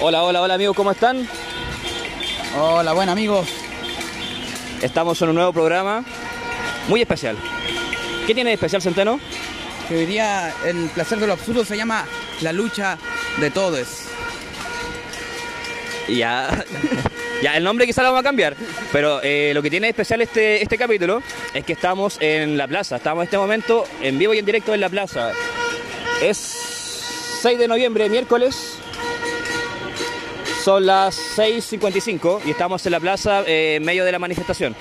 Hola, hola, hola amigos, ¿cómo están? Hola, buen amigos. Estamos en un nuevo programa muy especial. ¿Qué tiene de especial Centeno? Que hoy día el placer de lo absurdo se llama la lucha de todos. Ya, ya el nombre quizá lo vamos a cambiar, pero eh, lo que tiene de especial este, este capítulo es que estamos en la plaza, estamos en este momento en vivo y en directo en la plaza. Es 6 de noviembre, miércoles, son las 6.55 y estamos en la plaza eh, en medio de la manifestación.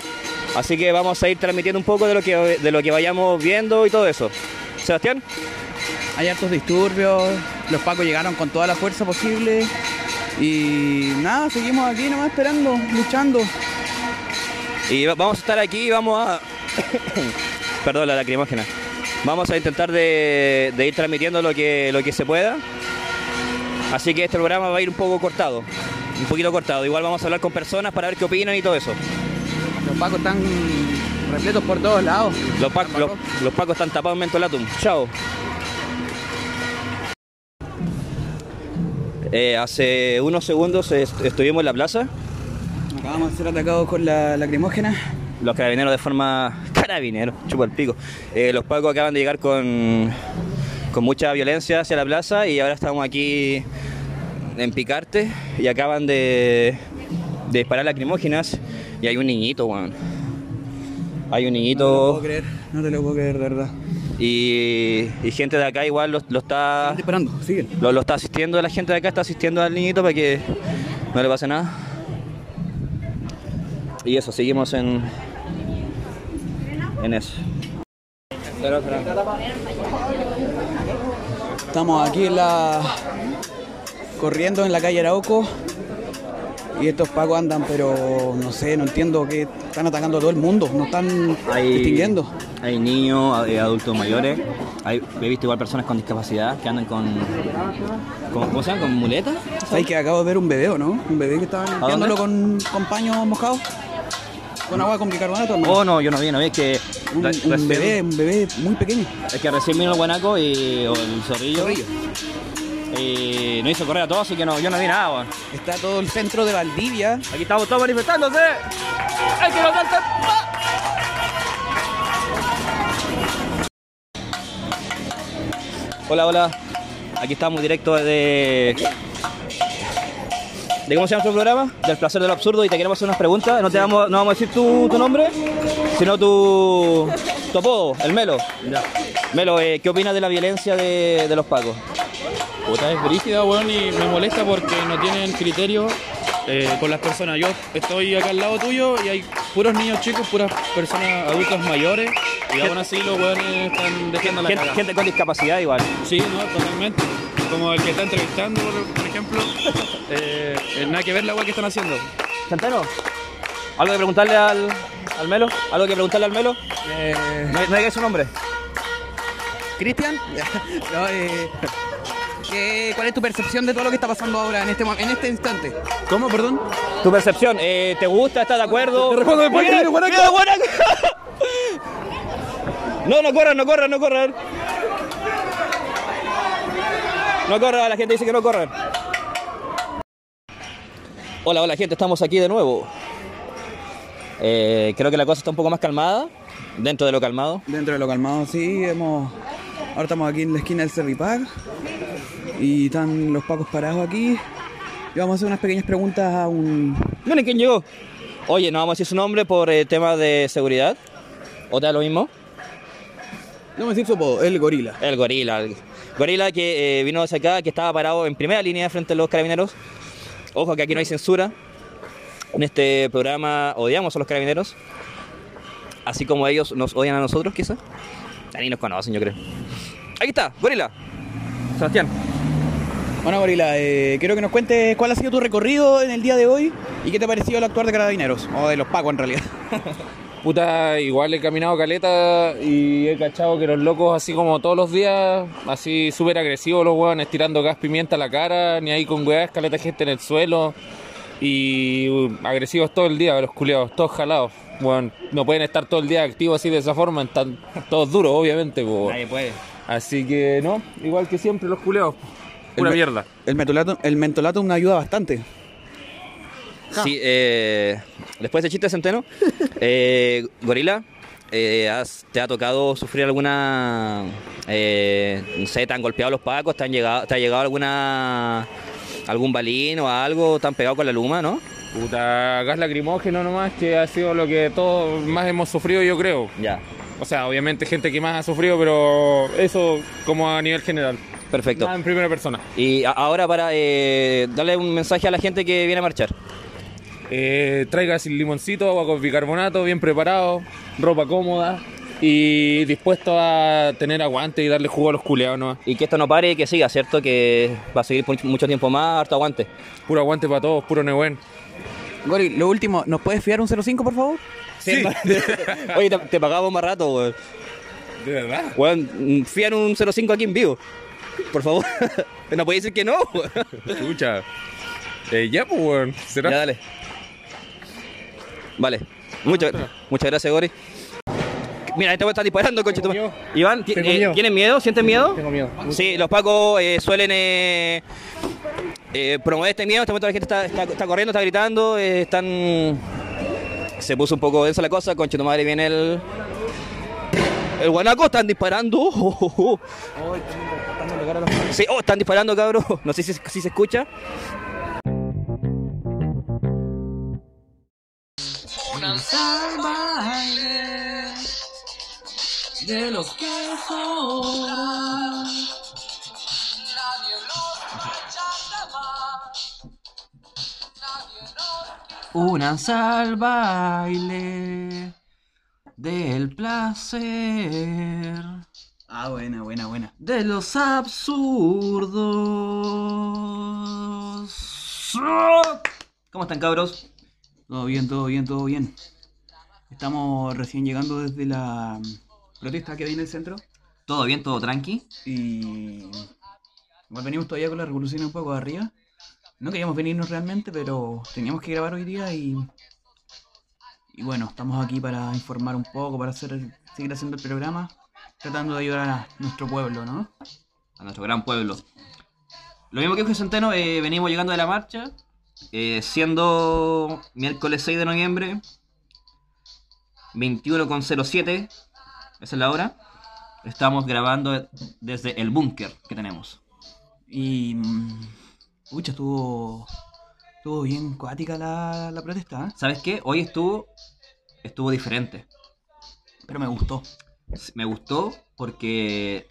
Así que vamos a ir transmitiendo un poco de lo que, de lo que vayamos viendo y todo eso. Sebastián. Hay hartos disturbios, los pacos llegaron con toda la fuerza posible y nada, seguimos aquí nomás esperando, luchando. Y va- vamos a estar aquí y vamos a... Perdón, la lacrimógena. Vamos a intentar de, de ir transmitiendo lo que, lo que se pueda. Así que este programa va a ir un poco cortado. Un poquito cortado. Igual vamos a hablar con personas para ver qué opinan y todo eso. Los pacos están repletos por todos lados. Los, los, los pacos están tapados en mentolatum. Chao. Eh, hace unos segundos est- estuvimos en la plaza. Acabamos de ser atacados con la lacrimógena. Los carabineros de forma. Carabineros, chupa el pico. Eh, los pacos acaban de llegar con, con mucha violencia hacia la plaza y ahora estamos aquí en Picarte y acaban de, de disparar lacrimógenas y hay un niñito, weón. Hay un No te lo niñito puedo creer, no te lo puedo creer, de verdad. y, y gente de acá igual lo, lo está Están disparando, siguen. lo, lo está asistiendo, la gente de acá está asistiendo al niñito para que no le pase nada. Y eso, seguimos en, en eso. Estamos aquí en la. corriendo en la calle Arauco. Y estos pacos andan, pero no sé, no entiendo que están atacando a todo el mundo, no están distinguiendo. hay niños, hay adultos mayores, hay, he visto igual personas con discapacidad que andan con, con ¿cómo se llama? ¿Con muletas? ¿Sabes que acabo de ver un bebé, no? Un bebé que estaban dónde? limpiándolo con, con paños mojados. Con agua con bicarbonato, hermano. Oh no, yo no vi, no vi, es que un, re- un recién- bebé, un bebé muy pequeño. es que recién vino el guanaco y o el zorrillo, Zorrillo. y no hizo correr a todos, así que no, yo no vi nada, weón. Está todo el centro de Valdivia. Aquí estamos todos manifestándose. ¡Hay que levantarte! Hola, hola. Aquí estamos directo de. ¿De cómo se llama nuestro programa? Del placer de lo absurdo y te queremos hacer unas preguntas. No te vamos, no vamos a decir tu, tu nombre, sino tu, tu apodo, el Melo. Melo, eh, ¿qué opinas de la violencia de, de los pacos? Puta, es brígida, weón, y me molesta porque no tienen criterio eh, con las personas. Yo estoy acá al lado tuyo y hay puros niños chicos, puras personas adultas mayores, y aún así los weones están dejando la Gente, cara. gente con discapacidad igual. Sí, no, totalmente. Como el que está entrevistando, por, ejemplo, eh, eh, nada que ver la weá que están haciendo. Centeno, ¿algo que preguntarle al, al Melo? ¿Algo que preguntarle al Melo? Eh, No, no digáis su nombre. Cristian, no, eh, ¿qué- ¿cuál es tu percepción de todo lo que está pasando ahora en este, en este instante? ¿Cómo, perdón? Tu percepción, eh, ¿te gusta? ¿Estás de acuerdo? Te respondo después, Mira, que viene mira, guanaco. No, no corran, no corran, no corran. No corran, la gente dice que no corran. Hola, hola gente, estamos aquí de nuevo. Eh, creo que la cosa está un poco más calmada, dentro de lo calmado. Dentro de lo calmado, sí, hemos... Ahora estamos aquí en la esquina del Cerripac y están los pacos parados aquí. Y vamos a hacer unas pequeñas preguntas a un... Miren quién llegó. Oye, no vamos a decir su nombre por eh, temas de seguridad. ¿O te da lo mismo? No me decir su apodo, el gorila. El gorila. El gorila que eh, vino hacia acá, que estaba parado en primera línea frente a los carabineros. Ojo que aquí no hay censura. En este programa odiamos a los carabineros. Así como ellos nos odian a nosotros, quizás. Ni nos conocen, yo creo. Aquí está, gorila. Sebastián. Bueno, gorila, eh, quiero que nos cuentes cuál ha sido tu recorrido en el día de hoy y qué te ha parecido el actuar de carabineros, o de los pacos en realidad. Puta, igual he caminado caleta y he cachado que los locos, así como todos los días, así súper agresivos los hueones, tirando gas pimienta a la cara, ni ahí con weas, caleta de gente en el suelo. Y uh, agresivos todo el día, los culiados, todos jalados. Bueno, no pueden estar todo el día activos así de esa forma, están todos duros, obviamente. po. Nadie puede. Así que no, igual que siempre los culeados. Me- mierda. El mentolatum, el mentolatum ayuda bastante. Sí, eh, después de chiste centeno, eh, Gorila, eh, has- ¿te ha tocado sufrir alguna, eh, no sé, te han golpeado los pacos, te han llegado, te ha llegado alguna, algún balín o algo, te han pegado con la luma, ¿no? Puta, gas lacrimógeno nomás, que ha sido lo que todos más hemos sufrido, yo creo. Ya, O sea, obviamente gente que más ha sufrido, pero eso como a nivel general. perfecto. Nada en primera persona. Y ahora para eh, darle un mensaje a la gente que viene a marchar. Eh, traiga sin limoncito, agua con bicarbonato, bien preparado, ropa cómoda y dispuesto a tener aguante y darle jugo a los culeados nomás. Y que esto no pare y que siga, ¿cierto? Que va a seguir por mucho tiempo más, harto aguante. Puro aguante para todos, puro Nehuen. Gori, lo último, ¿nos puedes fiar un 05 por favor? Sí. Oye, te, te pagamos más rato, weón. ¿De verdad? Weón, fían un 05 aquí en vivo. Por favor. no puede decir que no, weón. Escucha. Eh, ya, pues, weón. ¿Será? Ya, dale. Vale. Muchas, muchas gracias, Gori. Mira, este está disparando, miedo. Iván, eh, miedo. ¿tienen miedo? ¿Sienten miedo? Tengo miedo. Sí, los pacos eh, suelen eh, eh, promover este miedo. En este momento la gente está, está- está corriendo, está gritando, están... Se puso un poco densa la cosa, conchito madre viene el... El guanaco, están disparando. Sí, oh, están disparando, cabrón. No sé si, si se escucha. Una sal baile del placer Ah, buena, buena, buena. de los absurdos. ¿Cómo están, cabros? Todo bien, todo bien, todo bien. Estamos recién llegando desde la mm, protesta que hay en el centro ¿Todo bien? ¿Todo tranqui? y igual venimos todavía con la revolución un poco arriba. No queríamos venirnos realmente, pero teníamos que grabar hoy día y y bueno, estamos aquí para informar un poco, para hacer seguir haciendo el programa, tratando de ayudar a nuestro pueblo, ¿no? A nuestro gran pueblo. Lo mismo que dijo Centeno, eh, venimos llegando de la marcha, eh, siendo miércoles 6 de noviembre, 21.07, esa es la hora. Estamos grabando desde el búnker que tenemos. Y mm, pucha, estuvo estuvo bien cuática la, la protesta, ¿eh? ¿Sabes qué? Hoy estuvo, estuvo diferente. pero me gustó. Me gustó porque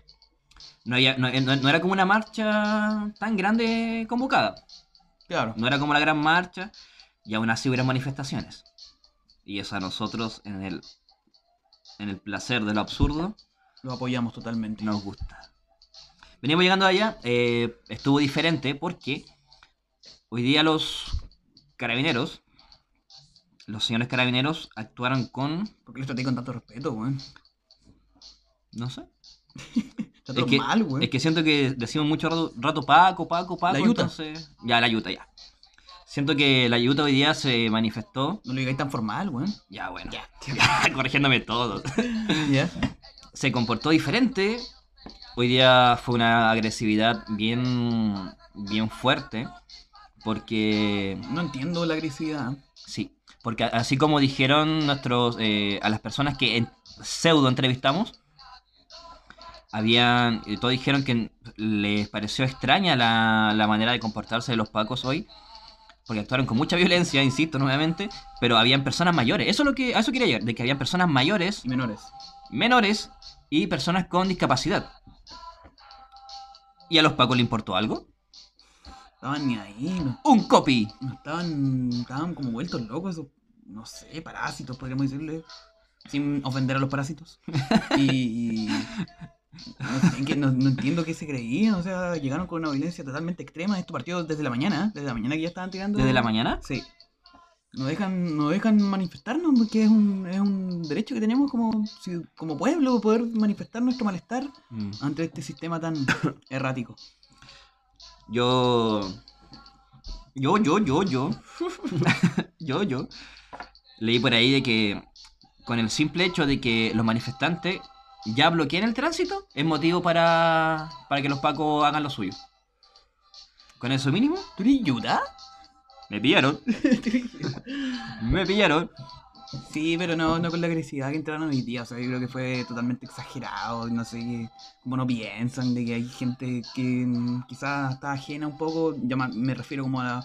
no, había- no- no- no era como una marcha tan grande convocada. Claro. No era como la gran marcha y aún así hubieron manifestaciones. Y eso a nosotros en el, en el placer de lo absurdo Lo apoyamos totalmente. nos gusta. Venimos llegando allá, eh, estuvo diferente porque hoy día los carabineros, los señores carabineros actuaron con, ¿Por qué les traté con tanto respeto, weón? no sé, Está Es todo que, mal, weón. es que siento que decimos mucho rato, rato Paco, Paco, Paco. La Yuta. entonces- ya, la Yuta, ya. Siento que la Yuta hoy día se manifestó. No lo digáis tan formal, weón. Ya, bueno. Ya, corrigiéndome todo. Ya. Se comportó diferente. Hoy día fue una agresividad bien, bien fuerte. Porque, No entiendo la agresividad. sí, porque así como dijeron nuestros, eh, a las personas que en- pseudo entrevistamos, habían, eh, todos dijeron que les pareció extraña la, la manera de comportarse de los pacos hoy, porque actuaron con mucha violencia, insisto nuevamente, pero habían personas mayores. Eso es lo que, a eso quería llegar, de que habían personas mayores, Y menores. menores y personas con discapacidad. ¿Y a los pacos le importó algo? Estaban ni ahí. No, Un copy. no estaban, estaban como vueltos locos esos, no sé, parásitos, podríamos decirle. Sin ofender a los parásitos. Y. y- no, sé, que no, no entiendo qué se creían. O sea, llegaron con una violencia totalmente extrema. Esto partió desde la mañana. Desde la mañana que ya estaban tirando. ¿Desde la mañana? Sí. Nos dejan, nos dejan manifestarnos porque es un, es un derecho que tenemos como, si- como pueblo, poder manifestar nuestro malestar Mm. ante este sistema tan errático. Yo. Yo, yo, yo, yo. yo, yo. Leí por ahí de que con el simple hecho de que los manifestantes ya bloqueen el tránsito, es motivo para, para que los pacos hagan lo suyo. Con eso mínimo, ¿Tú Yuta? me pillaron. me pillaron. Sí, pero no, no con la agresividad que entraron hoy día. O sea, yo creo que fue totalmente exagerado. No sé cómo no piensan de que hay gente que quizás está ajena un poco. Yo me refiero como a.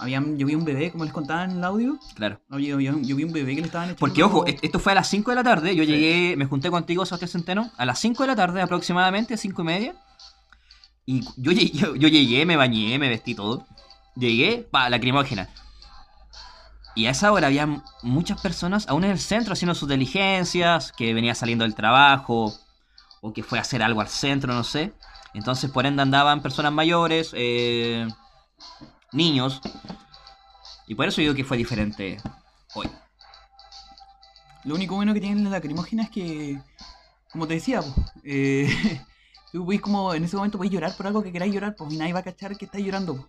Habían, yo vi un bebé, como les contaba en el audio. Claro. No, Yo, yo- yo vi un bebé que le estaban echando. Porque, ojo, est- esto fue a las 5 de la tarde. Yo llegué, me junté contigo, Sebastián Centeno, a las 5 de la tarde aproximadamente, 5 y media. Y yo llegué, yo, yo llegué, me bañé, me vestí todo. Llegué, pa, lacrimógena. Y a esa hora había muchas personas, aún en el centro, haciendo sus diligencias, que venía saliendo del trabajo, o que fue a hacer algo al centro, no sé. Entonces, por ende, andaban personas mayores, eh, niños. Y por eso digo que fue diferente hoy. Lo único bueno que tienen las lacrimógenas es que, como te decía, po, eh, tú puedes como en ese momento puedes llorar por algo que queráis llorar, pues y nadie va a cachar que estás llorando. po.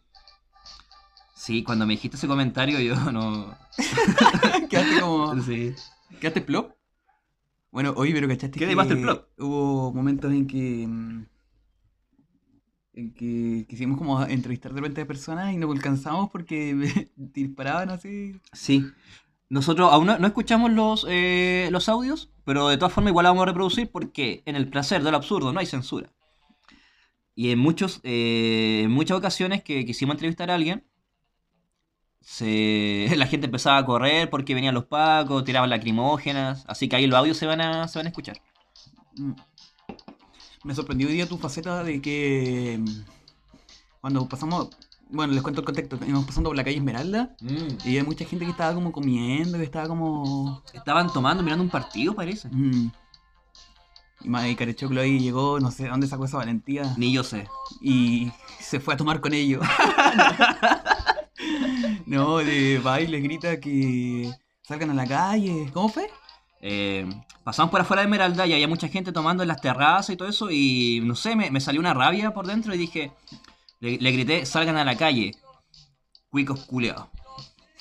Sí, cuando me dijiste ese comentario yo no... Quedaste como. Sí. ¿Quedaste plop? Bueno, oye, pero cachaste Quedé que Master Plop. hubo momentos en que. En que quisimos como entrevistar de repente a personas y no alcanzamos porque disparaban así. Sí. Nosotros aún no, no escuchamos los, eh, los audios, pero de todas formas igual la vamos a reproducir porque en el placer del absurdo no hay censura. Y en, muchos, eh, en muchas ocasiones que quisimos entrevistar a alguien, se, la gente empezaba a correr porque venían los pacos, tiraban lacrimógenas, así que ahí los audios se van a, se van a escuchar. Mm. Me sorprendió hoy día tu faceta de que. mm, Cuando pasamos. Bueno, les cuento el contexto. Íbamos pasando por la calle Esmeralda y había mucha gente que estaba como comiendo, que estaba como. Estaban tomando, mirando un partido, parece. Mm. Y, Carechoclo ahí llegó, no sé de dónde sacó esa valentía. Ni yo sé. y se fue a tomar con ellos. no, de va y les grita que salgan a la calle. ¿Cómo fue? Eh, pasamos por afuera de Esmeralda y había mucha gente tomando en las terrazas y todo eso y no sé, me, me salió una rabia por dentro y dije, le, le grité, salgan a la calle, cuicos culeados,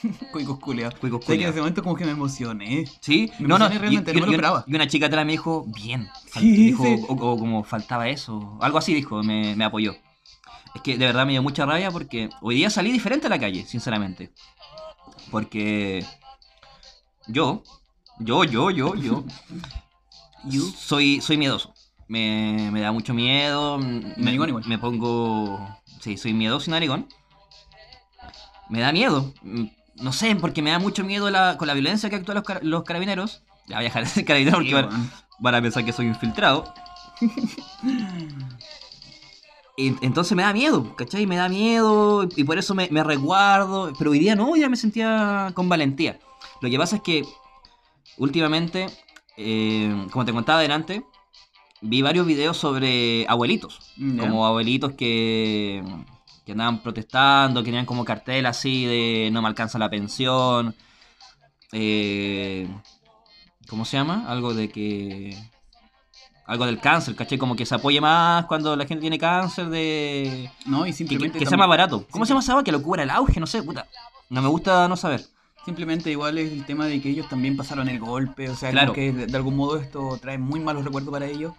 Cuicos culeados. cuicos que en culeados. ese momento como que me emocioné. ¿Sí? me No, no, realmente, y, no me lo y- esperaba. y una chica atrás me dijo, bien, Sí, dijo, sí. O, o como faltaba eso, algo así dijo, me, me apoyó. Es que de verdad me dio mucha rabia porque hoy día salí diferente a la calle, sinceramente. Porque yo, yo, yo, yo, yo, soy, soy miedoso. Me, me da mucho miedo. Me, igual. me pongo. Sí, soy miedoso y narigón. Me da miedo. No sé, porque me da mucho miedo la- con la violencia que actúan los, car- los carabineros. Ya voy a dejar de carabinero porque Sí, van, a pensar que soy infiltrado. Entonces me da miedo, ¿cachai? Me da miedo y por eso me, me resguardo. Pero hoy día no, hoy día me sentía con valentía. Lo que pasa es que últimamente, eh, como te contaba adelante, vi varios videos sobre abuelitos. Ya. Como abuelitos que, que andaban protestando, que tenían como cartel así de no me alcanza la pensión. Eh, ¿Cómo se llama? Algo de que... Algo del cáncer, ¿cachai? Como que se apoye más cuando la gente tiene cáncer de... No, y Que, simplemente. que sea más barato. ¿Cómo se llama esa? Que lo cubra el auge, no sé, puta. No me gusta no saber. Simplemente igual es el tema de que ellos también pasaron el golpe, o sea, Claro. que de, de algún modo esto trae muy malos recuerdos para ellos.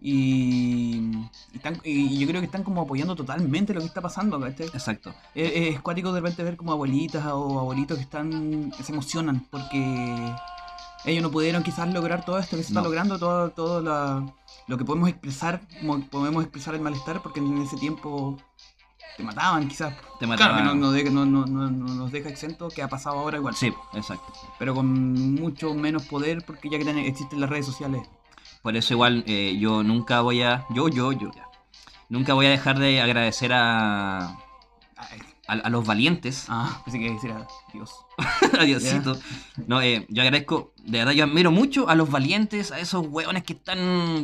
Y, y, están- y yo creo que están como apoyando totalmente lo que está pasando. Exacto. Es, es cuático de repente ver como abuelitas o abuelitos que están que se emocionan porque ellos no pudieron quizás lograr todo esto que se está logrando, todo, todo la- lo que podemos expresar, como podemos expresar el malestar, porque en ese tiempo te mataban quizás. Te Claro, que no, mataban. no de- no- no- no- no nos deja exento que ha pasado ahora igual, Sí, exacto. pero con mucho menos poder porque ya que existen las redes sociales. Por eso igual eh, yo nunca voy a... Yo, yo, yo. ya. Nunca voy a dejar de agradecer a... Ay, A, a los valientes. ah, pensé que decir a Dios. Adiosito. No, eh, yo agradezco, de verdad, yo admiro mucho a los valientes, a esos hueones que están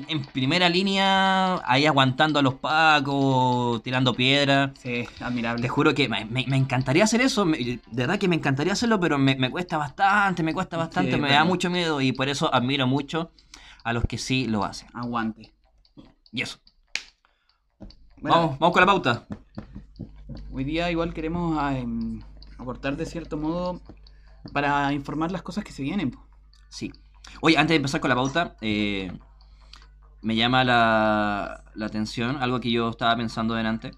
en primera línea, ahí aguantando a los pacos, tirando piedra. Sí, admirable. Te juro que me, me- me encantaría hacer eso, me- de verdad que me encantaría hacerlo, pero me, me cuesta bastante, me cuesta bastante, Sí, me da mucho miedo y por eso admiro mucho a los que sí lo hacen. Aguante. Y eso. Bueno, Vamos, vamos con la pauta. Hoy día igual queremos em, aportar de cierto modo para informar las cosas que se vienen. Sí. Oye, antes de empezar con la pauta, eh, me llama la, la atención, algo que yo estaba pensando delante,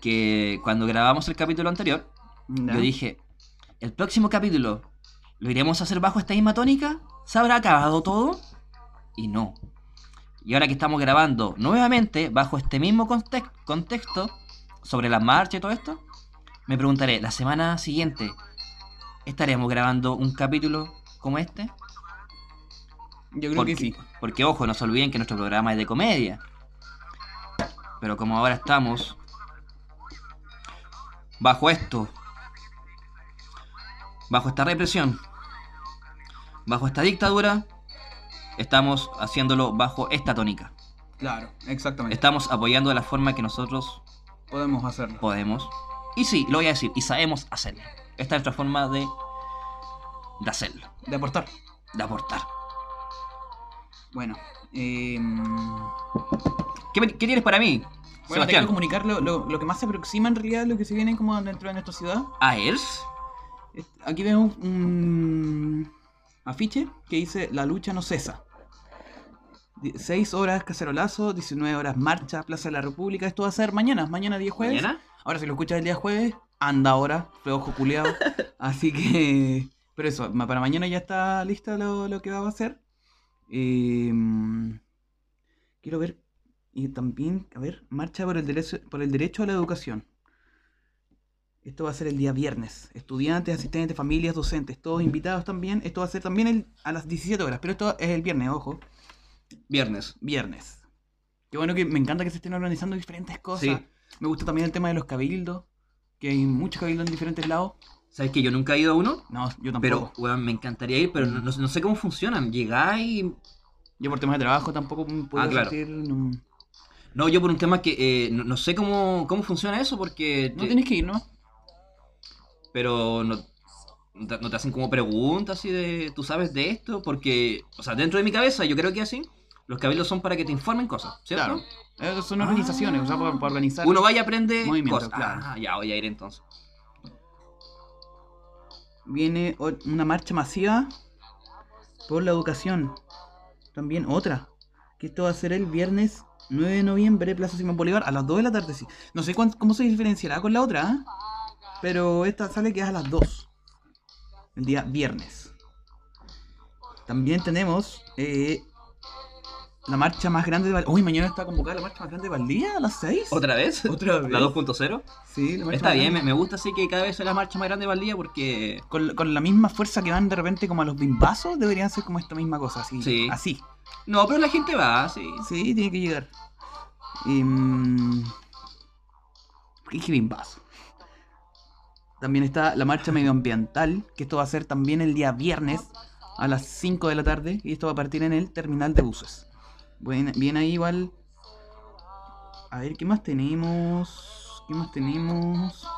que cuando grabamos el capítulo anterior, yo dije, el próximo capítulo, ¿lo iremos a hacer bajo esta misma tónica? ¿Se habrá acabado todo? Y no. Y ahora que estamos grabando nuevamente bajo este mismo context- contexto, sobre la marcha y todo esto, me preguntaré, ¿la semana siguiente estaremos grabando un capítulo como este? Yo creo porque, que sí. porque, ojo, no se olviden que nuestro programa es de comedia. Pero como ahora estamos bajo esto, bajo esta represión, bajo esta dictadura, estamos haciéndolo bajo esta tónica. Claro, exactamente. Estamos apoyando de la forma que nosotros Podemos hacerlo. podemos. Y sí, lo voy a decir, y sabemos hacerlo. Esta es nuestra forma de, de hacerlo, De aportar. de aportar. Bueno. eh, ¿Qué, tienes para mí, Bueno, te Sebastián? quiero comunicar lo, lo- lo que más se aproxima en realidad a lo que se viene como dentro de nuestra ciudad. ¿Aers? Es- Aquí vemos un afiche que dice La lucha no cesa. 6 horas cacerolazo, 19 horas marcha, Plaza de la República. Esto va a ser mañana, mañana día jueves. ¿Mañana? Ahora si lo escuchas el día jueves, anda ahora, fue ojo culeado. Así que... Pero eso, para mañana ya está lista lo, lo que va a hacer. Eh, quiero ver... Y también, a ver, marcha por el, derecho, por el derecho a la educación. Esto va a ser el día viernes. Estudiantes, asistentes, familias, docentes, todos invitados también. Esto va a ser también el- a las 17 horas, pero esto es el viernes, ojo. Viernes. Viernes. Qué bueno que me encanta que se estén organizando diferentes cosas. Sí. Me gusta también el tema de los cabildos, que hay muchos cabildos en diferentes lados. ¿Sabes que yo nunca he ido a uno? No, yo tampoco. Pero, weón, me encantaría ir, pero no, no- no sé cómo funcionan. Llegáis. Yo por temas de trabajo tampoco puedo Ah, claro. asistir. No, No, yo por un tema que eh, no, no sé cómo, cómo funciona eso, porque. no te- tienes que ir, ¿no? Pero no, no te hacen como preguntas así de. ¿Tú sabes de esto? Porque. O sea, dentro de mi cabeza, yo creo que así. Los cabildos son para que te informen cosas, ¿cierto? Claro. Eh, son organizaciones, o sea, para, para organizar. Uno vaya y aprende cosas. claro. Ah, ya voy a ir entonces. Viene una marcha masiva por la educación. También otra. Que esto va a ser el viernes 9 de noviembre, Plaza Simón Bolívar, a las 2 de la tarde. Sí. No sé cuán- cómo se diferenciará con la otra, ¿ah? pero esta sale que es a las 2. El día viernes. También tenemos eh, la marcha más grande de Valdía. Uy, mañana está convocada la marcha más grande de Valdía a las 6. ¿Otra vez? ¿Otra vez? ¿La 2.0? Sí, la marcha Está más bien, me, grande. me gusta así que cada vez sea la marcha más grande de Valdía porque. Con, con la misma fuerza que van de repente como a los bimbazos, deberían ser como esta misma cosa, así. Sí. Así. No, pero la gente va, sí. Sí, tiene que llegar. Em, ¿Por qué dije bimbazo? También está la marcha medioambiental, que esto va a ser también el día viernes a las 5 de la tarde, y esto va a partir en el terminal de buses. Bien, bien ahí igual. A ver, ¿qué más tenemos? ¿Qué más tenemos?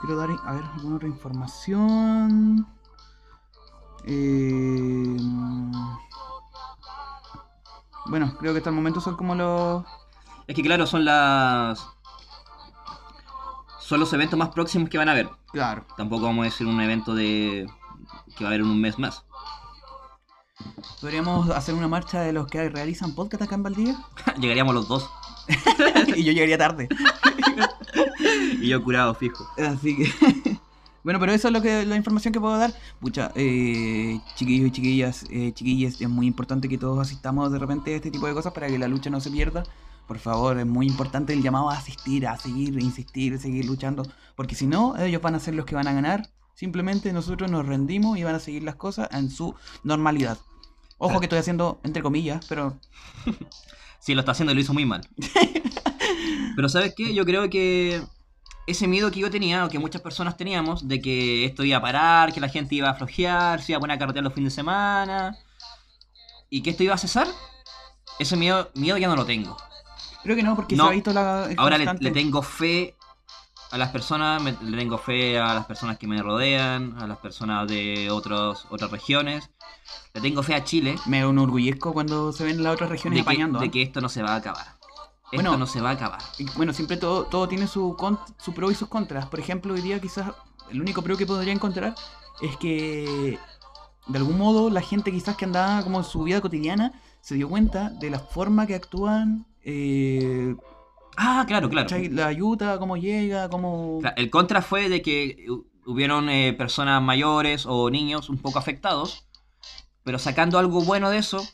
Quiero dar, a ver, alguna otra información. Eh, bueno, creo que hasta el momento son como los... Es que claro, son las. Son los eventos más próximos que van a haber. Claro. Tampoco vamos a decir un evento de. que va a haber en un mes más. Podríamos hacer una marcha de los que realizan podcast acá en Valdivia. Llegaríamos los dos. y yo llegaría tarde. Y yo curado, fijo. Así que. bueno, pero eso es lo que la información que puedo dar. Pucha, eh, chiquillos y chiquillas, eh, chiquillas, es muy importante que todos asistamos de repente a este tipo de cosas para que la lucha no se pierda. Por favor, es muy importante el llamado a asistir, a seguir, insistir, seguir luchando. Porque si no, ellos van a ser los que van a ganar. Simplemente nosotros nos rendimos y van a seguir las cosas en su normalidad. Ojo que estoy haciendo entre comillas, pero Sí, lo está haciendo y lo hizo muy mal. Pero ¿sabes qué? Yo creo que ese miedo que yo tenía, o que muchas personas teníamos, de que esto iba a parar, que la gente iba a flojear, se iba a poner a carretear los fines de semana, y que esto iba a cesar, ese miedo, miedo ya no lo tengo. creo que no, porque No, se ha visto la. Ahora le tengo fe a las personas, me- le tengo fe a las personas que me rodean, a las personas de otros, otras regiones. Le tengo fe a Chile Me enorgullezco cuando se ven las otras regiones de que, apañando. de ¿ah? que esto no se va a acabar. Bueno. esto no se va a acabar. Y, Bueno, siempre todo, todo tiene su, con- su pro y sus contras. Por ejemplo, hoy día quizás el único pro que podría encontrar es que de algún modo la gente quizás que andaba como en su vida cotidiana se dio cuenta de la forma que actúan eh, Ah, claro, claro. ¿cachai? la ayuda, cómo llega, cómo... Claro, El contra fue de que hu- hubieron eh, personas mayores o niños un poco afectados, pero sacando algo bueno de eso,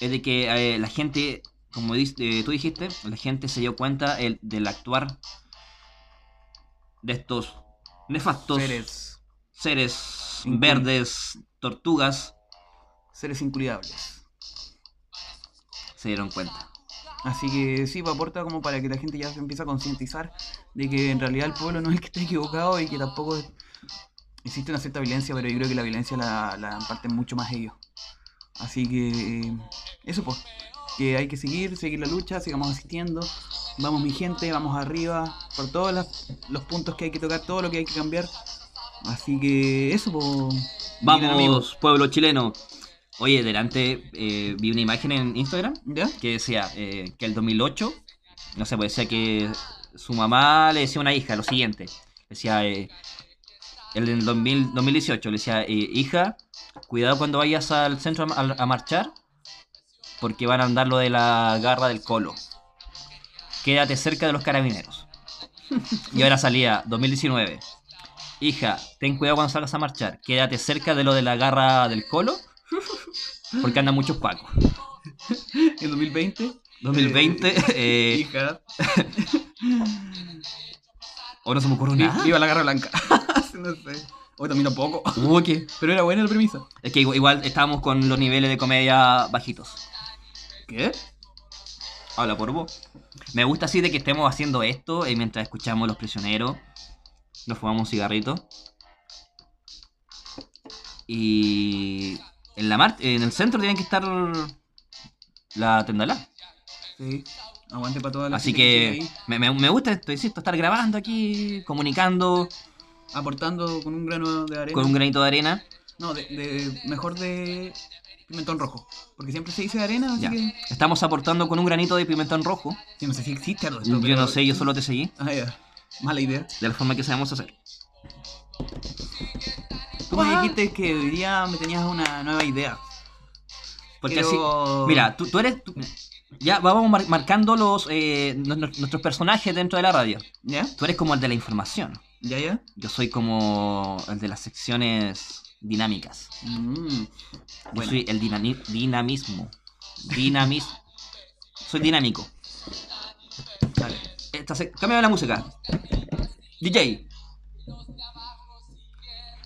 es de que eh, la gente, como eh, tú dijiste, la gente se dio cuenta el- del actuar de estos nefastos seres, verdes, tortugas, seres incuidables. se dieron cuenta. Así que sí, pues aporta como para que la gente ya se empiece a concientizar de que en realidad el pueblo no es el que está equivocado y que tampoco existe una cierta violencia, pero yo creo que la violencia la, la imparten mucho más ellos. Así que eso pues, que hay que seguir, seguir la lucha, sigamos asistiendo. Vamos mi gente, vamos arriba, por todos los puntos que hay que tocar, todo lo que hay que cambiar. Así que eso pues... miren, amigos. Vamos, pueblo chileno. Oye, delante eh, vi una imagen en Instagram ¿Ya? que decía eh, que el 2008, no sé, pues decía que su mamá le decía a una hija lo siguiente. Decía, eh, el 2000 2018, le decía, eh, hija, cuidado cuando vayas al centro a, a- a marchar, porque van a andar lo de la garra del colo. Quédate cerca de los carabineros. Y ahora salía 2019. Hija, ten cuidado cuando salgas a marchar. Quédate cerca de lo de la garra del colo. Porque andan muchos pacos. En 2020. 2020, eh, Hija. o no se me ocurre Vi- nada. Viva la garra blanca. no sé. Hoy también tampoco. Uy, ¿qué? Pero era buena la premisa. Es que igual, igual estábamos con los niveles de comedia bajitos. ¿Qué? Habla por vos. Me gusta así de que estemos haciendo esto eh, mientras escuchamos Los Prisioneros. Nos fumamos un cigarrito. Y en la mar en el centro tienen que estar la tendala. Sí. Aguante para toda la Así que ahí, me, me- gusta esto, insisto, estar grabando aquí, comunicando aportando con un grano de arena. con un granito de arena. No, de, de- mejor de pimentón rojo. Porque siempre se dice de arena, así Ya. que. Estamos aportando con un granito de pimentón rojo. Yo no sé si existe algo de Yo pero- no sé, yo solo te seguí Ah, ya. Mala idea. de la forma que sabemos hacer. Tú me dijiste que hoy día me tenías una nueva idea. Porque Quiero- así, mira, tú, tú eres, tú- ya vamos mar- marcando los eh, nu- nu- nuestros personajes dentro de la radio. ¿Ya? Tú eres como el de la información. ¿Ya, ya? Yo soy como el de las secciones dinámicas. Mm. Yo Bueno. soy el dinamismo. Dinamismo. Soy dinámico. Dale. Esta se... La música. DJ.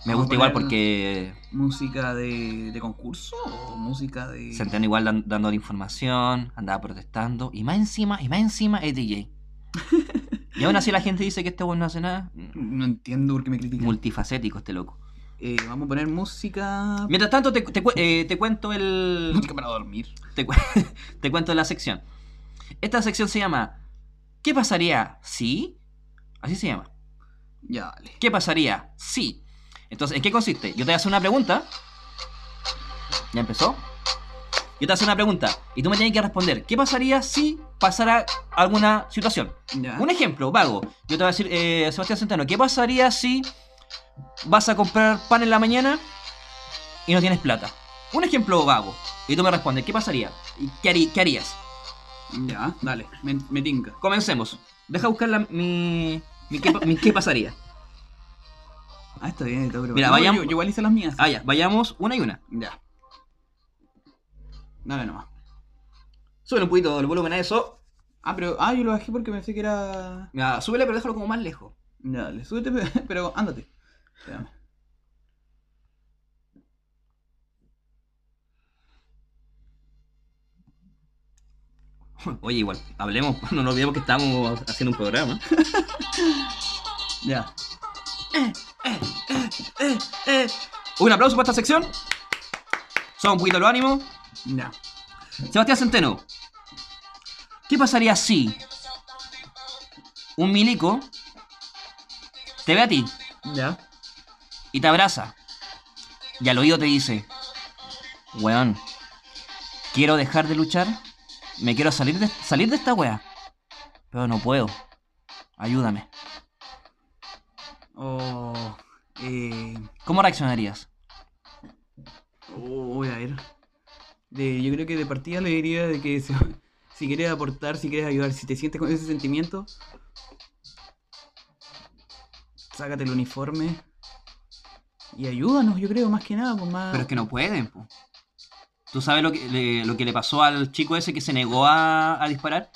Me gusta igual porque ¿Música de, de concurso o música de.? Centeno igual dan- dando la información, andaba protestando, y más encima, y más encima es DJ. y aún así la gente dice que este weón no hace nada. No entiendo por qué me critican. Multifacético este loco. Eh, vamos a poner música. Mientras tanto, te, te eh, te cuento el. Música para dormir. Te, te cuento la sección. Esta sección se llama ¿Qué pasaría si? Así se llama. Ya, dale. ¿Qué pasaría si? Entonces, ¿en qué consiste? Yo te voy a hacer una pregunta. ¿Ya empezó? Yo te hacer una pregunta y tú me tienes que responder. ¿Qué pasaría si pasara alguna situación? Un ejemplo, vago. Yo te voy a decir, eh, Sebastián Centeno, ¿qué pasaría si vas a comprar pan en la mañana y no tienes plata? Un ejemplo vago. Y tú me respondes, ¿qué pasaría? ¿Y qué, harí- qué harías? Ya, dale. Me, me tinca. Comencemos. Deja buscar la- mi, mi, qué, mi qué pasaría. Ah, está bien, está bien. Mira, No, vayamos- Yo, yo igual hice las mías. Ah, ya, vayamos una y una. Ya. Dale nomás. Sube un poquito el volumen a eso. Ah, pero. Ah, yo lo bajé porque pensé que era. Mira, súbele, pero déjalo como más lejos. Ya, dale, súbete, pe- pero ándate. Espérame. Oye, igual, hablemos, no nos olvidemos que estamos haciendo un programa. Ya. Un aplauso para esta sección. Sube un poquito los ánimos. Ya. Sebastián Centeno, ¿qué pasaría si un milico te ve a ti Ya. y te abraza y al oído te dice, weón, quiero dejar de luchar, me quiero salir de, salir de esta wea, pero no puedo, ayúdame. O. Eh. ¿Cómo reaccionarías? Uy, a ver. De- yo creo que de partida le diría de que si, si quieres aportar, si quieres ayudar, si te sientes con ese sentimiento, sácate el uniforme y ayúdanos, yo creo, más que nada, pues más... Pero es que no pueden. ¿Tú sabes lo que le, lo que le pasó al chico ese que se negó a, a disparar?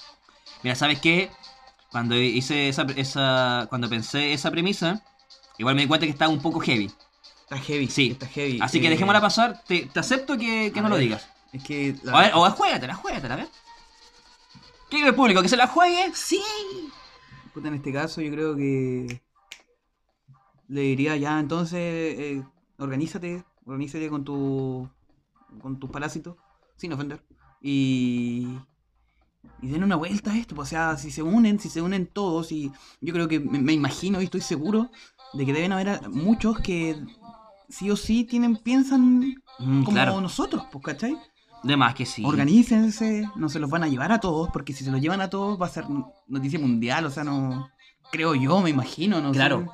Mira, ¿sabes qué? Cuando hice esa, esa. Cuando pensé esa premisa, igual me di cuenta que estaba un poco heavy. Está heavy, Sí. está heavy. Así que Eh, dejémosla pasar. Te, te acepto que, que no lo digas. Es que... la A ver, o juégatela, juégatela, a ver. ¿Qué quiere el público? ¿Que se la juegue? Sí. Puta, en este caso yo creo que le diría ya, entonces, eh, organízate, organízate con tu con tus parásitos, sin ofender, y y den una vuelta a esto, pues, o sea, si se unen, si se unen todos, y yo creo que me, me imagino y estoy seguro de que deben haber muchos que sí o sí tienen, piensan Mm, como claro. nosotros, pues, ¿cachai? De más que sí. Organícense, no se los van a llevar a todos, porque si se los llevan a todos va a ser noticia mundial, o sea, no. Creo yo, me imagino, no sé. Claro.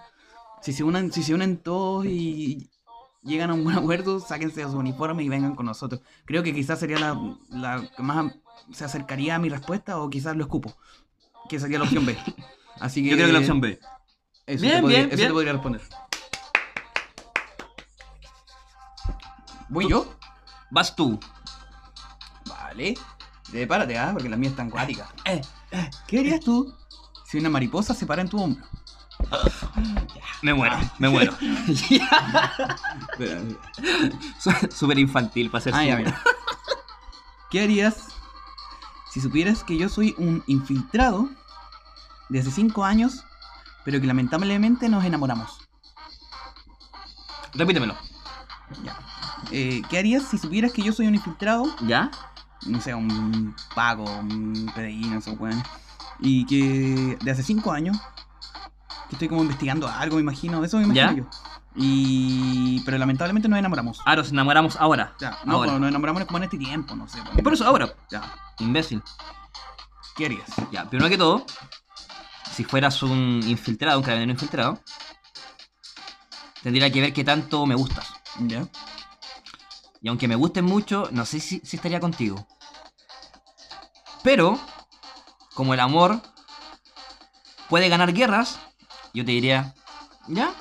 Si se unan, si se unen todos y llegan a un buen acuerdo, sáquense de su uniforme y vengan con nosotros. Creo que quizás sería la, la más se acercaría a mi respuesta, o quizás lo escupo. Que sería la opción B. Así que. Yo creo que la opción B. Eso, Bien, te, podría, bien, eso bien. te podría responder. ¿Voy yo? Vas tú. Vale. Prepárate, ¿ah? Porque la mía es tan cuática. Eh, eh, ¿Qué harías tú si una mariposa se para en tu hombro? Me muero, me muero. Súper infantil para ser Ah, ya, mira. ¿Qué harías si supieras que yo soy un infiltrado de hace 5 años, pero que lamentablemente nos enamoramos? Repítemelo. Ya. Eh, ¿Qué harías si supieras que yo soy un infiltrado ¿Ya? no sé, un pago, un PDI, no sé, weón. Y que de hace cinco años, que estoy como investigando algo, me imagino, eso me imagino ¿Ya? yo. Y. Pero lamentablemente nos enamoramos. Ah, nos enamoramos ahora. Ya, no, ahora. nos enamoramos como en este tiempo, no sé. weón. Por eso, ahora. Ya, Imbécil. ¿qué harías? Ya, primero que todo, si fueras un infiltrado, un carabinero infiltrado, tendría que ver qué tanto me gustas. Ya. Y aunque me gusten mucho, no sé si, si estaría contigo. Pero, como el amor puede ganar guerras, yo te diría, ya,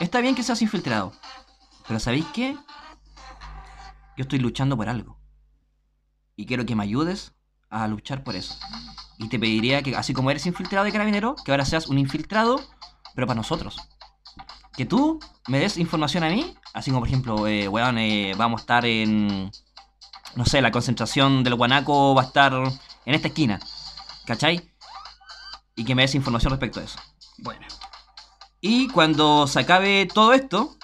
está bien que seas infiltrado. Pero ¿sabéis qué? Yo estoy luchando por algo. Y quiero que me ayudes a luchar por eso. Y te pediría que, así como eres infiltrado de carabinero, que ahora seas un infiltrado, pero para nosotros. Que tú me des información a mí, así como por ejemplo, eh, weón, eh, vamos a estar en, no sé, la concentración del guanaco va a estar en esta esquina, ¿cachai? Y que me des información respecto a eso. Bueno. Y cuando se acabe todo esto,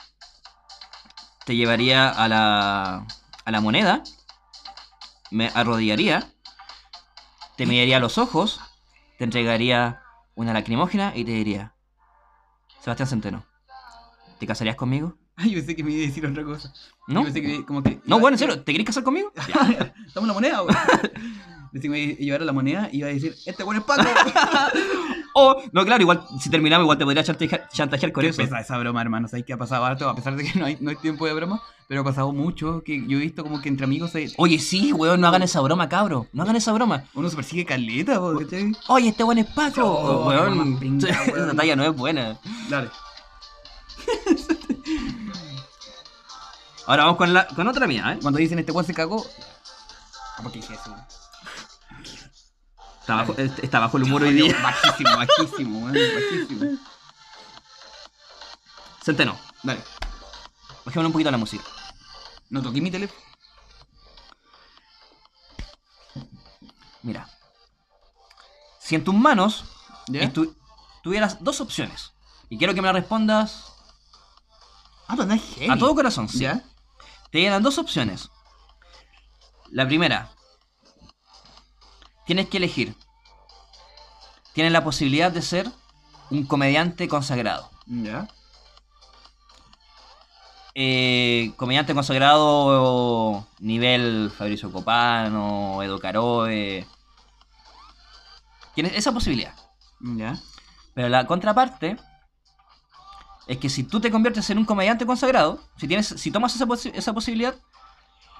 te llevaría a la, a la moneda, me arrodillaría, te miraría a los ojos, te entregaría una lacrimógena y te diría, Sebastián Centeno, ¿te casarías conmigo? Ay, yo pensé que me iba a decir otra cosa. ¿No? Yo pensé que como que. No, bueno, en serio, ¿te querés casar conmigo? Estamos la moneda, weón. Pensé que me iba a llevar a la moneda y iba a decir, este weón es Paco. O, no, claro, igual si terminamos, igual te podría chantajear, chantajear con eso. pesa esa broma, hermano. ¿Sabes qué ha pasado harto? A pesar de que no hay, no hay tiempo de broma, pero ha pasado mucho. Que yo he visto como que entre amigos se- Oye, sí, weón, no hagan esa broma, cabro. No hagan esa broma. uno se persigue caleta, ¿cachai? Oye, este buen es Paco. Oh, weón, esa talla no es buena. Dale. Ahora vamos con, la, con otra mía, ¿eh? Cuando dicen este weón se cagó. ¿Por qué dije eso? Está bajo, está bajo el humor hoy día. Bajísimo, bajísimo, weón. Bajísimo. Centeno, Dale. bajémosle un poquito la música. No toqué mi teléfono. Mira. Si en tus manos tuvieras dos opciones, y quiero que me la respondas Ah, pero no es a todo corazón, sí. ¿Ya? Te dieran dos opciones. La primera, tienes que elegir. Tienes la posibilidad de ser un comediante consagrado. ¿Ya? Eh, comediante consagrado nivel Fabricio Copano, Edo Caroe. Tienes esa posibilidad. ¿Ya? Pero la contraparte es que si tú te conviertes en un comediante consagrado, si, tienes, si tomas esa, posi- esa posibilidad,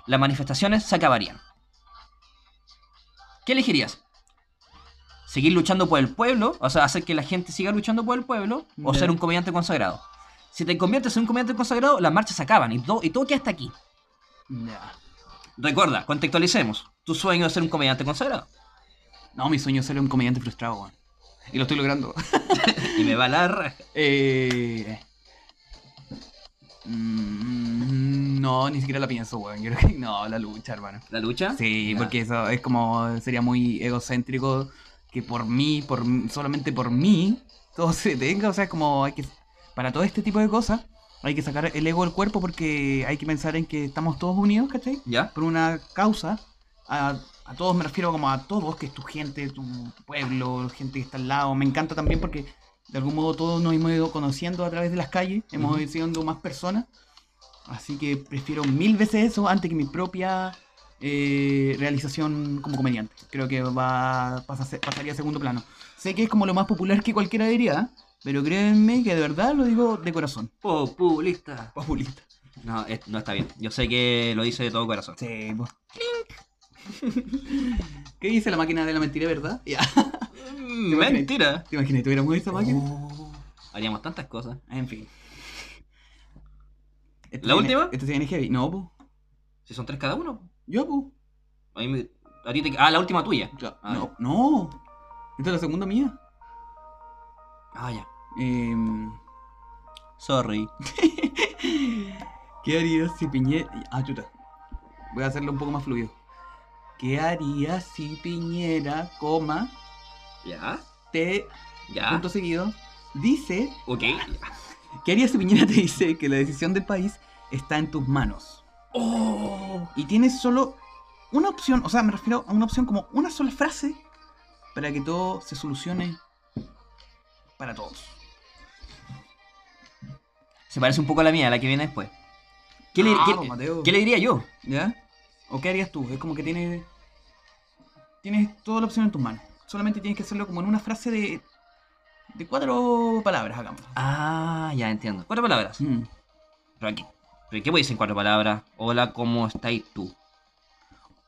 las manifestaciones se acabarían. ¿Qué elegirías? ¿Seguir luchando por el pueblo? O sea, hacer que la gente siga luchando por el pueblo, o ser un comediante consagrado. Si te conviertes en un comediante consagrado, las marchas se acaban y, todo y todo queda hasta aquí. Ya. Recuerda, contextualicemos. Tu sueño es ser un comediante consagrado. No, mi sueño es ser un comediante frustrado, weón. Y lo estoy logrando. Y me va la raja. eh... mm, No, ni siquiera la pienso, weón. Yo creo que no, la lucha, hermano. ¿La lucha? Sí, porque eso es como sería muy egocéntrico que por mí, por solamente por mí, todo se tenga, o sea, es como hay que para todo este tipo de cosas hay que sacar el ego del cuerpo porque hay que pensar en que estamos todos unidos, ¿cachai? ¿Ya? Por una causa, a, a todos me refiero como a todos, que es tu gente, tu pueblo, gente que está al lado. Me encanta también porque de algún modo todos nos hemos ido conociendo a través de las calles, hemos Ujú. ido siendo más personas. Así que prefiero mil veces eso antes que mi propia eh, realización como comediante. Creo que va pasa pasaría a segundo plano. Sé que es como lo más popular que cualquiera diría, pero créanme que de verdad lo digo de corazón. Populista. Populista. No, es- no está bien. Yo sé que lo dice de todo corazón. Sí, po. ¿Qué dice la máquina de la mentira, verdad? Ya. Mentira. ¿Te imaginas tuviéramos esa máquina? Oh, haríamos tantas cosas. En fin. Esto ¿La última? Esto se viene heavy. No, po. Si son tres cada uno. Yo, po. A mí me- a ti te- Ah, la última tuya. Ya, Ah, no, no. Esta es la segunda mía. Ah, ya. Em, Sorry. ¿Qué harías si Piñera... Ah, chuta. Voy a hacerlo un poco más fluido. ¿Qué harías si Piñera, coma, Ya. te, Ya. punto seguido, dice... Ok. ¿Qué harías si Piñera te dice que la decisión del país está en tus manos? Oh. Y tienes solo una opción, o sea, me refiero a una opción como una sola frase para que todo se solucione para todos. Se parece un poco a la mía, la que viene después. ¿Qué, le, Ah, qué- pues, Mateo. qué le diría yo? ¿Ya? ¿O qué harías tú? Es como que tienes. Tienes toda la opción en tus manos solamente tienes que hacerlo como en una frase de, de cuatro palabras, hagamos. Ah, ya entiendo. Cuatro palabras. Mm. Pero aquí, ¿pero qué voy a decir en cuatro palabras? Hola, ¿cómo estáis tú?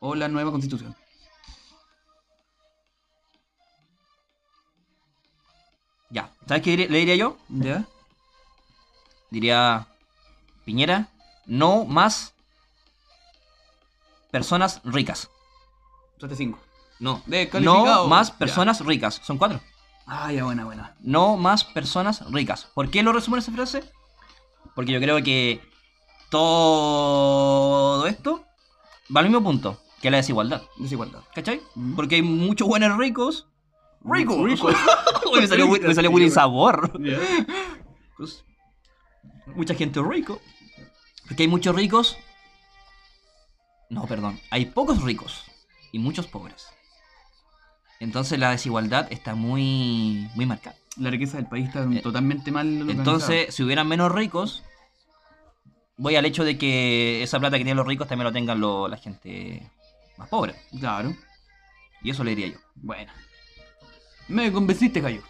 Hola, nueva constitución. Ya, ¿sabes qué le diría yo? Ya. Diría, Piñera, no más personas ricas. 35. No. No más personas ricas. Son cuatro. Ah, ya, buena, buena. No más personas ricas. ¿Por qué lo resumo en esa frase? Porque yo creo que todo esto va al mismo punto, que la desigualdad. Desigualdad. ¿Cachai? Mm. Porque hay muchos buenos ricos. ¡Ricos! me salió, me salió Willy Sabor. Mucha gente rico. Porque hay muchos ricos. No, perdón. Hay pocos ricos y muchos pobres. Entonces la desigualdad está muy, muy marcada. La riqueza del país está Eh, totalmente mal. Entonces, si hubieran menos ricos, voy al hecho de que esa plata que tienen los ricos también lo tengan lo- la gente más pobre. Claro. Y eso le diría yo. Bueno. Me convenciste, Gallo.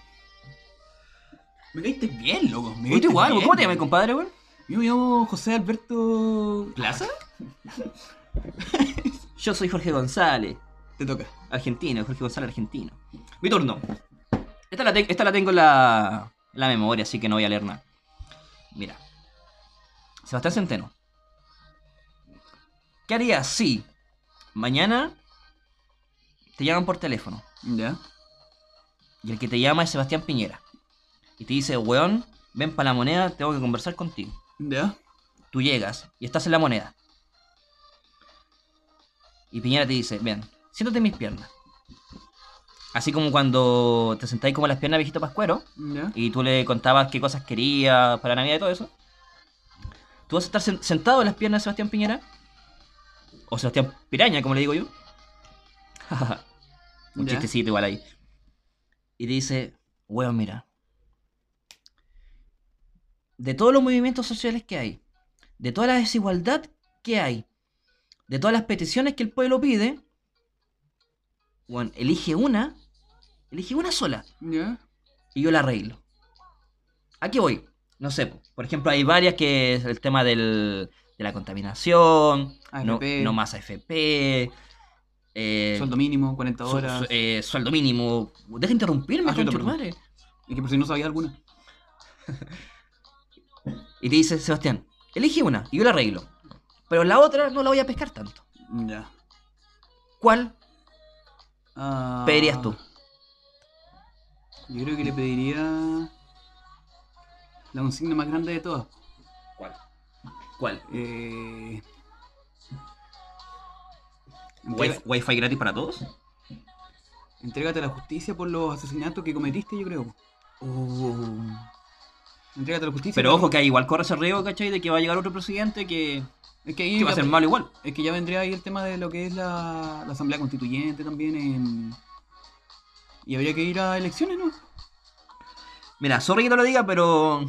Me caíste bien, loco. Me caíste igual, bien, ¿cómo te llamas, compadre, weón? Yo me llamo José Alberto ¿Plaza? Yo soy Jorge González, Te toca. argentino, Jorge González argentino. Mi turno. Esta la, te- esta la tengo en la, en la memoria, así que no voy a leer nada. Mira. Sebastián Centeno. ¿Qué harías si mañana te llaman por teléfono ¿Ya? y el que te llama es Sebastián Piñera? Y te dice, weón, ven para la moneda, tengo que conversar contigo. ¿Ya? Tú llegas y estás en la moneda. Y Piñera te dice, ven, siéntate en mis piernas. Así como cuando te sentáis como en las piernas de viejito Pascuero ¿Ya? y tú le contabas qué cosas querías para Navidad y todo eso. Tú vas a estar sen- sentado en las piernas de Sebastián Piñera. O Sebastián Piraña, como le digo yo. Un Ya. chistecito igual ahí. Y te dice, weón, mira. De todos los movimientos sociales que hay, de toda la desigualdad que hay, de todas las peticiones que el pueblo pide, weón, elige una, elige una sola ¿Ya? y yo la arreglo. ¿A qué voy? no sé, po, por ejemplo, hay varias que es el tema del, de la contaminación, no, no más AFP, eh, Sueldo mínimo, 40 su- horas. su- eh, sueldo mínimo. Deja de interrumpirme, Ah, concha madre. Y que por si no sabía alguna. Y te dice, Sebastián, elige una y yo la arreglo. Pero la otra no la voy a pescar tanto. Ya. ¿Cuál Ah, pedirías tú? Yo creo que le pediría la consigna más grande de todas. ¿Cuál? ¿Cuál? Eh, ¿Wi- entrega- ¿Wi-Fi gratis para todos? entrégate a la justicia por los asesinatos que cometiste, yo creo. Entrégate a la justicia. Pero ojo que igual corre ese río, ¿cachai? De que va a llegar otro presidente que, es que ahí que va a ya- ser malo igual. Es que ya vendría ahí el tema de lo que es la, la asamblea constituyente también. en- Y habría que ir a elecciones, ¿no? Mira, sorry que te lo diga, pero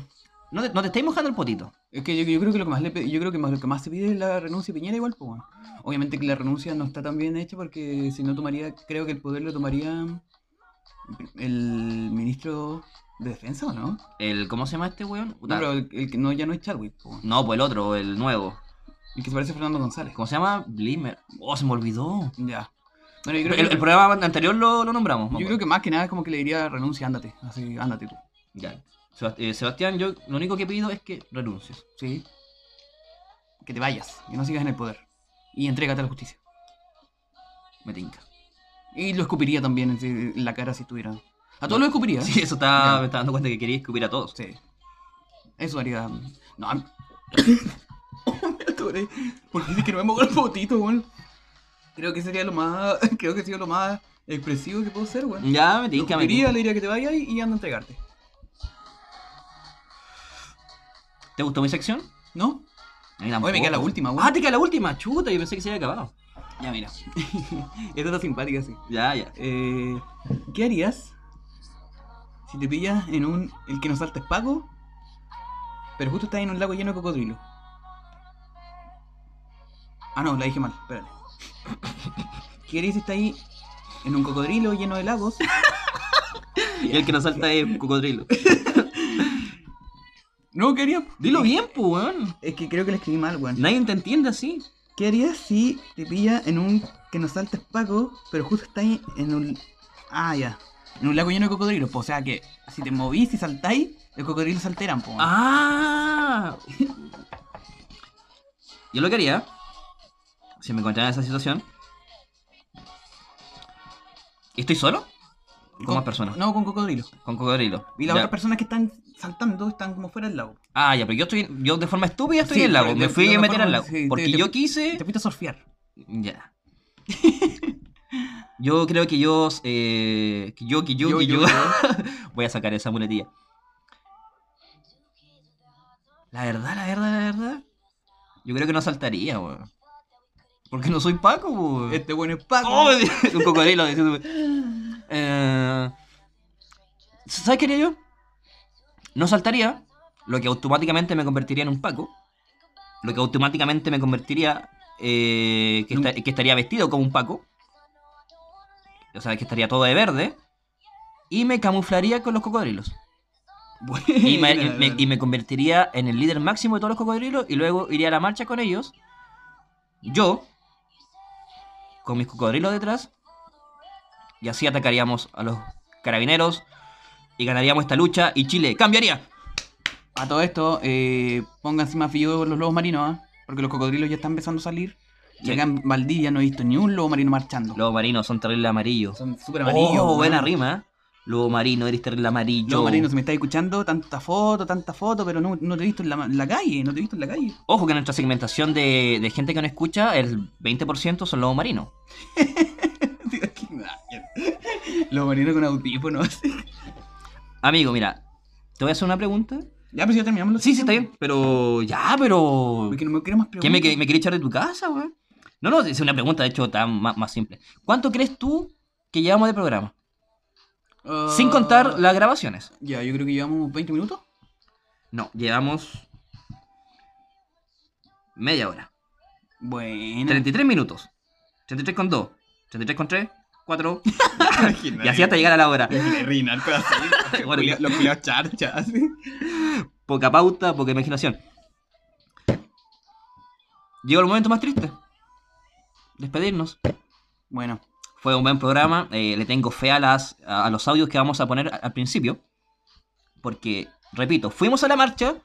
no te, no te estáis mojando el potito. Es que yo, yo creo que lo que más le yo creo que más, lo que más se pide es la renuncia de Piñera igual, pues bueno. Obviamente que la renuncia no está tan bien hecha porque si no tomaría, creo que el poder lo tomaría el ministro de defensa, ¿o no? El, ¿Cómo se llama este weón? No, pero el, el que no ya no es Chadwick, po. No, pues el otro, el nuevo. El que se parece a Fernando González. ¿Cómo se llama? Blimer. Oh, se me olvidó. Ya. Bueno, yo creo, El, que, el programa anterior lo, lo nombramos. yo creo que más que nada es como que le diría renuncia, ándate, así, ándate tú. Ya. Sebast- eh, Sebastián, yo lo único que pido es que renuncies. Sí. Que te vayas, que no sigas en el poder. Y entrégate a la justicia. Me tinca. Y lo escupiría también en, en la cara si estuviera. A todos lo escupiría. Sí, eso está, Ya. me está dando cuenta que quería escupir a todos. Sí. Eso haría. No. Porque dice que no me mojo el potito, weón. Creo que sería lo más. Creo que sería lo más expresivo que puedo ser, weón. Ya, me tinca, me tinca. le diría que te vayas y, y anda a entregarte. ¿Te gustó mi sección? ¿No? Oye, me queda la última, weón. Ah, te queda la última. Chuta, yo pensé que se había acabado. Ya, mira. Esta está simpática, sí. Ya, ya. Eh, ¿Qué harías si te pillas en un. El que nos salta es Paco, pero justo estás en un lago lleno de cocodrilo? Ah, no, la dije mal, espérate. ¿Qué harías si estás ahí en un cocodrilo lleno de lagos? Y el que nos salta es cocodrilo. No, ¿qué harías? Dilo bien, pues, weón. Es que creo que le escribí mal, weón. Nadie te entiende así. ¿Qué harías si te pillas en un que nos salta es Paco, pero justo estás ahí en un. Ah, ya. En un lago lleno de cocodrilos. po, O sea que si te movís y saltáis, los cocodrilos salteran, po. Ah. Yo lo que haría, si me encontrara en esa situación. ¿Y estoy solo? Con más personas. No, con cocodrilos. Con cocodrilo. Y las Ya. otras personas que están saltando están como fuera del lago. Ah, ya, pero yo estoy. Yo de forma estúpida estoy Sí, en el lago. Me de- fui de a meter al forma, lago. sí, te- porque te- yo quise. Te fuiste a surfear. Ya. Yo creo que yo. Eh, que yo, que yo, que yo. Voy a sacar esa muletilla. La verdad, la verdad, la verdad. Yo creo que no saltaría, weón. Porque no soy Paco. Este bueno es Paco. Oh, un cocodrilo diciendo. Eh, ¿Sabes qué haría yo? No saltaría, lo que automáticamente me convertiría en un Paco. Lo que automáticamente me convertiría. eh, que, esta- que estaría vestido como un Paco. O sea, que estaría todo de verde. Y me camuflaría con los cocodrilos. Y me, y me- y me convertiría en el líder máximo de todos los cocodrilos. Y luego iría a la marcha con ellos. Yo. Con mis cocodrilos detrás. Y así atacaríamos a los carabineros. Y ganaríamos esta lucha. Y Chile cambiaría. A todo esto, eh, pónganse más vivos los lobos marinos, ¿ah? porque los cocodrilos ya están empezando a salir. Y Sí. acá en Valdivia no he visto ni un lobo marino marchando. Los marinos son terrible amarillos. Son súper amarillos. Oh, buena rima. Lobo marino, eres terrible amarillo. Lobo marino, si me estás escuchando, tanta foto, tanta foto, pero no, no te he visto en la, en la calle, no te he visto en la calle. Ojo que nuestra segmentación de, de gente que no escucha, el 20% son lobos marinos. Lobo marino con audífonos. Amigo, mira, te voy a hacer una pregunta. Ya, pero si ya terminamos. la Sí, sí, está bien. Pero, ya, pero. Porque no me quiero más ¿Qué preguntas. me, me querés echar de tu casa, weón? No, no, es una pregunta, de hecho, tan más, más simple. ¿Cuánto crees tú que llevamos de programa? Ah, Sin contar las grabaciones. Ya, yo creo que llevamos 20 minutos. No, llevamos. Media hora. Bueno. 33 minutos. 33 con 2. 33 con 3. 4. y así hasta llegar a la hora. Reinar, así. Los culiados charchas. poca pauta, poca imaginación. Llegó el momento más triste. Despedirnos. Bueno, Fue un buen programa. eh, le tengo fe a, las, a, los audios que vamos a poner al principio. Porque, repito, fuimos a la marcha,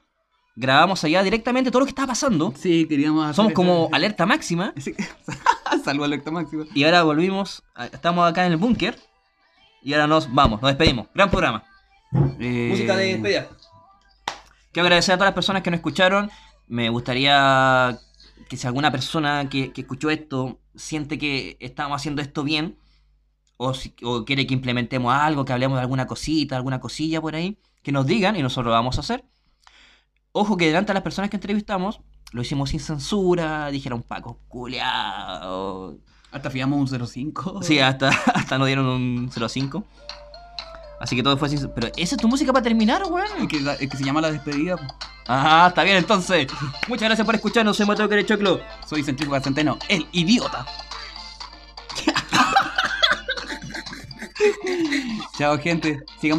grabamos allá directamente todo lo que estaba pasando. sí, queríamos hacer Somos esa- como alerta máxima. Sí. Salvo alerta máxima. Y ahora volvimos, estamos acá en el búnker. Y ahora nos vamos, nos despedimos. Gran programa. Eh, Música de despedida. Quiero agradecer a todas las personas que nos escucharon. Me gustaría que si alguna persona que, que escuchó esto siente que estamos haciendo esto bien, o, si- o quiere que implementemos algo, que hablemos de alguna cosita, alguna cosilla por ahí, que nos digan y nosotros lo vamos a hacer. Ojo que delante de las personas que entrevistamos, lo hicimos sin censura, dijeron Paco, culiao. Hasta fijamos un 05. Sí, hasta, hasta nos dieron un 05. Así que todo fue sin Pero esa es tu música para terminar, weón. Es que, es que se llama la despedida. Ah, está bien entonces. Muchas gracias por escucharnos. Soy Mateo Querechoclo. Soy Centrífuga Centeno, el idiota. Chao, gente. Sigamos.